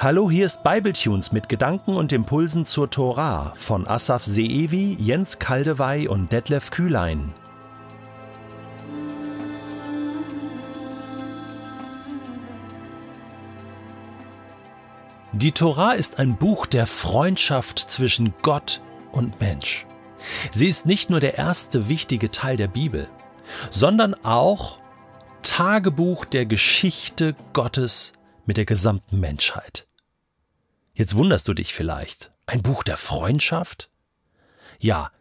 Hallo, hier ist Bibletunes mit Gedanken und Impulsen zur Tora von Asaf Seevi, Jens Kaldewey und Detlef Kühlein. Die Tora ist ein Buch der Freundschaft zwischen Gott und Mensch. Sie ist nicht nur der erste wichtige Teil der Bibel, sondern auch Tagebuch der Geschichte Gottes mit der gesamten Menschheit. Jetzt wunderst du dich vielleicht, ein Buch der Freundschaft? Ja,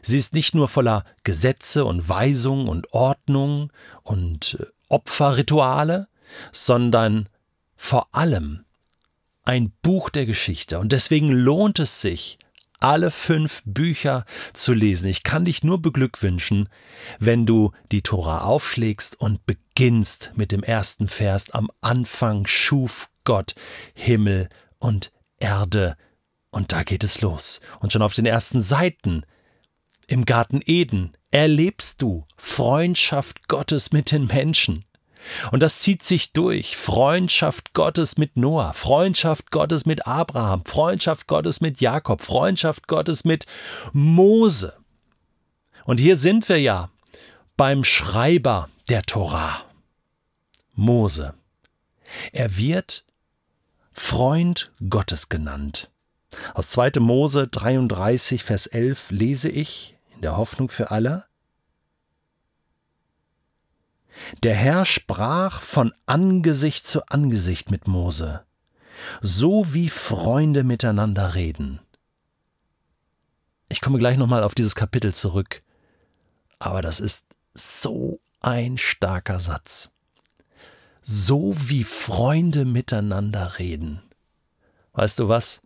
sie ist nicht nur voller Gesetze und Weisungen und Ordnung und äh, Opferrituale, sondern vor allem ein Buch der Geschichte. Und deswegen lohnt es sich, alle fünf Bücher zu lesen. Ich kann dich nur beglückwünschen, wenn du die Tora aufschlägst und beginnst mit dem ersten Vers. Am Anfang schuf Gott Himmel und Erde. Und da geht es los. Und schon auf den ersten Seiten im Garten Eden erlebst du Freundschaft Gottes mit den Menschen. Und das zieht sich durch. Freundschaft Gottes mit Noah, Freundschaft Gottes mit Abraham, Freundschaft Gottes mit Jakob, Freundschaft Gottes mit Mose. Und hier sind wir ja beim Schreiber der Torah, Mose. Er wird Freund Gottes genannt. Aus 2. Mose 33, Vers 11 lese ich in der Hoffnung für alle. Der Herr sprach von Angesicht zu Angesicht mit Mose, so wie Freunde miteinander reden. Ich komme gleich nochmal auf dieses Kapitel zurück, aber das ist so ein starker Satz. So wie Freunde miteinander reden. Weißt du was?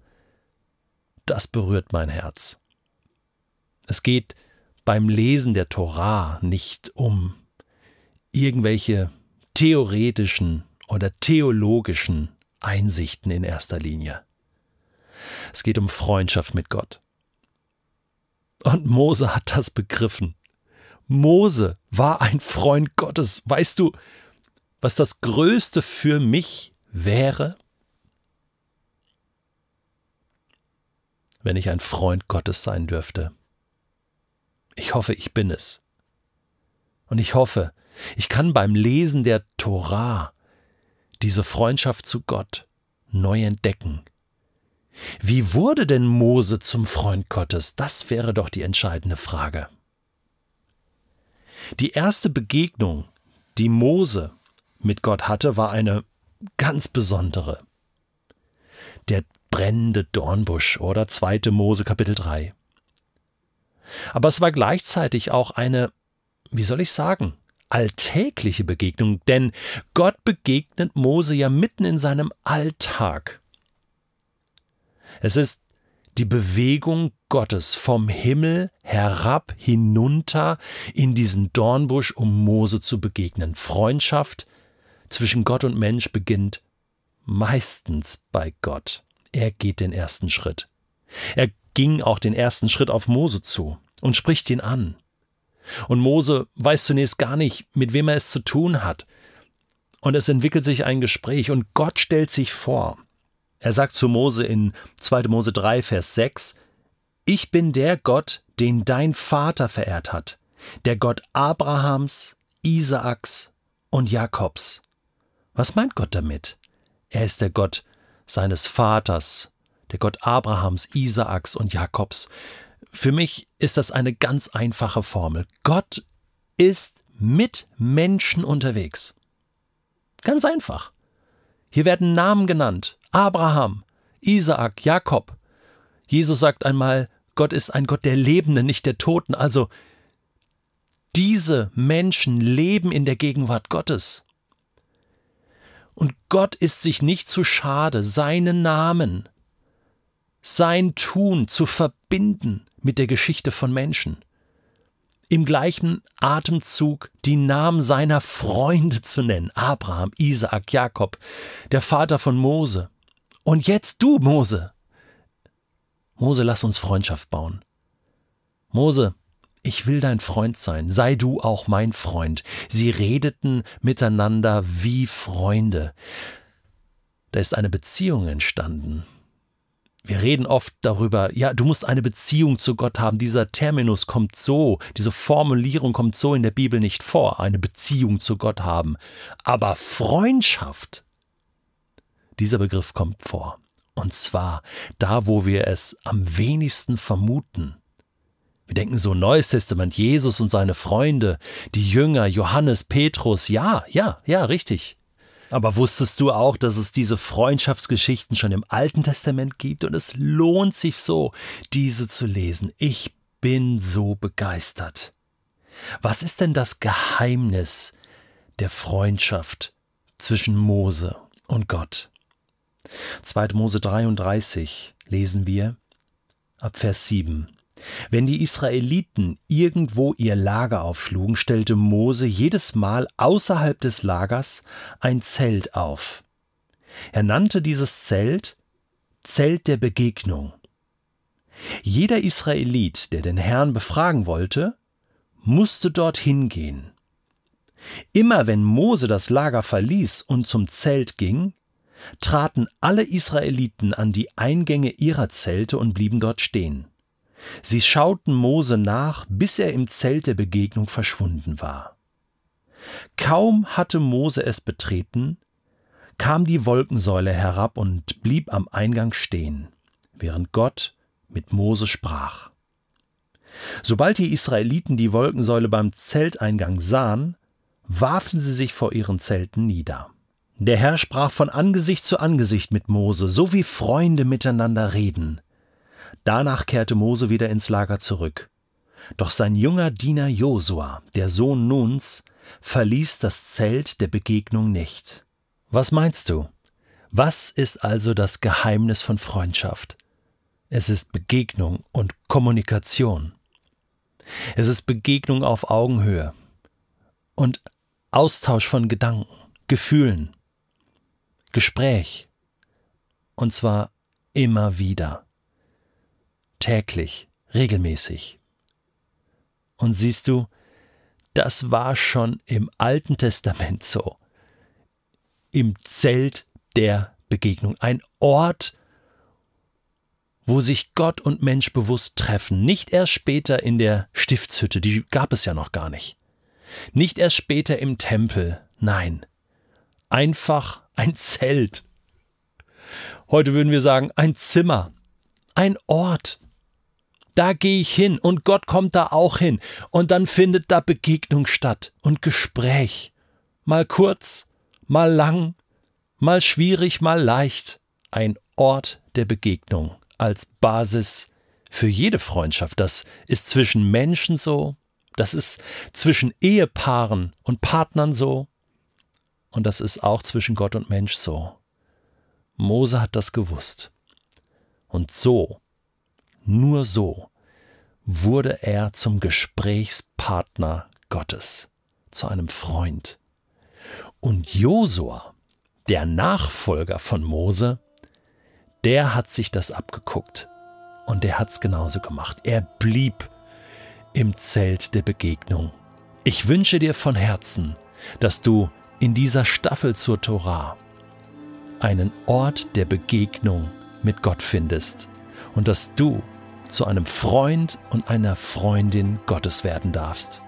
Das berührt mein Herz. Es geht beim Lesen der Torah nicht um irgendwelche theoretischen oder theologischen Einsichten in erster Linie. Es geht um Freundschaft mit Gott. Und Mose hat das begriffen. Mose war ein Freund Gottes. Weißt du, was das Größte für mich wäre? Wenn ich ein Freund Gottes sein dürfte. Ich hoffe, ich bin es. Und ich hoffe, ich kann beim Lesen der Torah diese Freundschaft zu Gott neu entdecken. Wie wurde denn Mose zum Freund Gottes? Das wäre doch die entscheidende Frage. Die erste Begegnung, die Mose mit Gott hatte, war eine ganz besondere. Der brennende Dornbusch oder 2. Mose Kapitel 3. Aber es war gleichzeitig auch eine, wie soll ich sagen, alltägliche Begegnung, denn Gott begegnet Mose ja mitten in seinem Alltag. Es ist die Bewegung Gottes vom Himmel herab hinunter in diesen Dornbusch, um Mose zu begegnen. Freundschaft zwischen Gott und Mensch beginnt meistens bei Gott. Er geht den ersten Schritt. Er ging auch den ersten Schritt auf Mose zu und spricht ihn an. Und Mose weiß zunächst gar nicht, mit wem er es zu tun hat. Und es entwickelt sich ein Gespräch und Gott stellt sich vor. Er sagt zu Mose in 2. Mose 3, Vers 6, Ich bin der Gott, den dein Vater verehrt hat, der Gott Abrahams, Isaaks und Jakobs. Was meint Gott damit? Er ist der Gott seines Vaters, der Gott Abrahams, Isaaks und Jakobs. Für mich ist das eine ganz einfache Formel. Gott ist mit Menschen unterwegs. Ganz einfach. Hier werden Namen genannt. Abraham, Isaak, Jakob. Jesus sagt einmal, Gott ist ein Gott der Lebenden, nicht der Toten. Also diese Menschen leben in der Gegenwart Gottes. Und Gott ist sich nicht zu schade, seinen Namen, sein Tun zu verbinden mit der Geschichte von Menschen. Im gleichen Atemzug die Namen seiner Freunde zu nennen. Abraham, Isaak, Jakob, der Vater von Mose. Und jetzt du, Mose. Mose, lass uns Freundschaft bauen. Mose, ich will dein Freund sein, sei du auch mein Freund. Sie redeten miteinander wie Freunde. Da ist eine Beziehung entstanden. Wir reden oft darüber, ja, du musst eine Beziehung zu Gott haben. Dieser Terminus kommt so, diese Formulierung kommt so in der Bibel nicht vor, eine Beziehung zu Gott haben. Aber Freundschaft, dieser Begriff kommt vor. Und zwar da, wo wir es am wenigsten vermuten. Wir denken so Neues Testament, Jesus und seine Freunde, die Jünger, Johannes, Petrus, ja, ja, ja, richtig. Aber wusstest du auch, dass es diese Freundschaftsgeschichten schon im Alten Testament gibt und es lohnt sich so, diese zu lesen. Ich bin so begeistert. Was ist denn das Geheimnis der Freundschaft zwischen Mose und Gott? 2. Mose 33 lesen wir ab Vers 7. Wenn die Israeliten irgendwo ihr Lager aufschlugen, stellte Mose jedes Mal außerhalb des Lagers ein Zelt auf. Er nannte dieses Zelt Zelt der Begegnung. Jeder Israelit, der den Herrn befragen wollte, musste dorthin gehen. Immer wenn Mose das Lager verließ und zum Zelt ging, traten alle Israeliten an die Eingänge ihrer Zelte und blieben dort stehen. Sie schauten Mose nach, bis er im Zelt der Begegnung verschwunden war. Kaum hatte Mose es betreten, kam die Wolkensäule herab und blieb am Eingang stehen, während Gott mit Mose sprach. Sobald die Israeliten die Wolkensäule beim Zelteingang sahen, warfen sie sich vor ihren Zelten nieder. Der Herr sprach von Angesicht zu Angesicht mit Mose, so wie Freunde miteinander reden. Danach kehrte Mose wieder ins Lager zurück. Doch sein junger Diener Josua, der Sohn Nuns, verließ das Zelt der Begegnung nicht. Was meinst du? Was ist also das Geheimnis von Freundschaft? Es ist Begegnung und Kommunikation. Es ist Begegnung auf Augenhöhe und Austausch von Gedanken, Gefühlen, Gespräch. Und zwar immer wieder. Täglich, regelmäßig. Und siehst du, das war schon im Alten Testament so. Im Zelt der Begegnung. Ein Ort, wo sich Gott und Mensch bewusst treffen. Nicht erst später in der Stiftshütte, die gab es ja noch gar nicht. Nicht erst später im Tempel. Nein. Einfach ein Zelt. Heute würden wir sagen, ein Zimmer, ein Ort. Da gehe ich hin und Gott kommt da auch hin und dann findet da Begegnung statt und Gespräch. Mal kurz, mal lang, mal schwierig, mal leicht. Ein Ort der Begegnung als Basis für jede Freundschaft. Das ist zwischen Menschen so, das ist zwischen Ehepaaren und Partnern so, und das ist auch zwischen Gott und Mensch so. Mose hat das gewusst. Und so, nur so, wurde er zum Gesprächspartner Gottes, zu einem Freund. Und Josua, der Nachfolger von Mose, der hat sich das abgeguckt. Und der hat's genauso gemacht. Er blieb im Zelt der Begegnung. Ich wünsche dir von Herzen, dass du in dieser Staffel zur Torah einen Ort der Begegnung mit Gott findest und dass du zu einem Freund und einer Freundin Gottes werden darfst.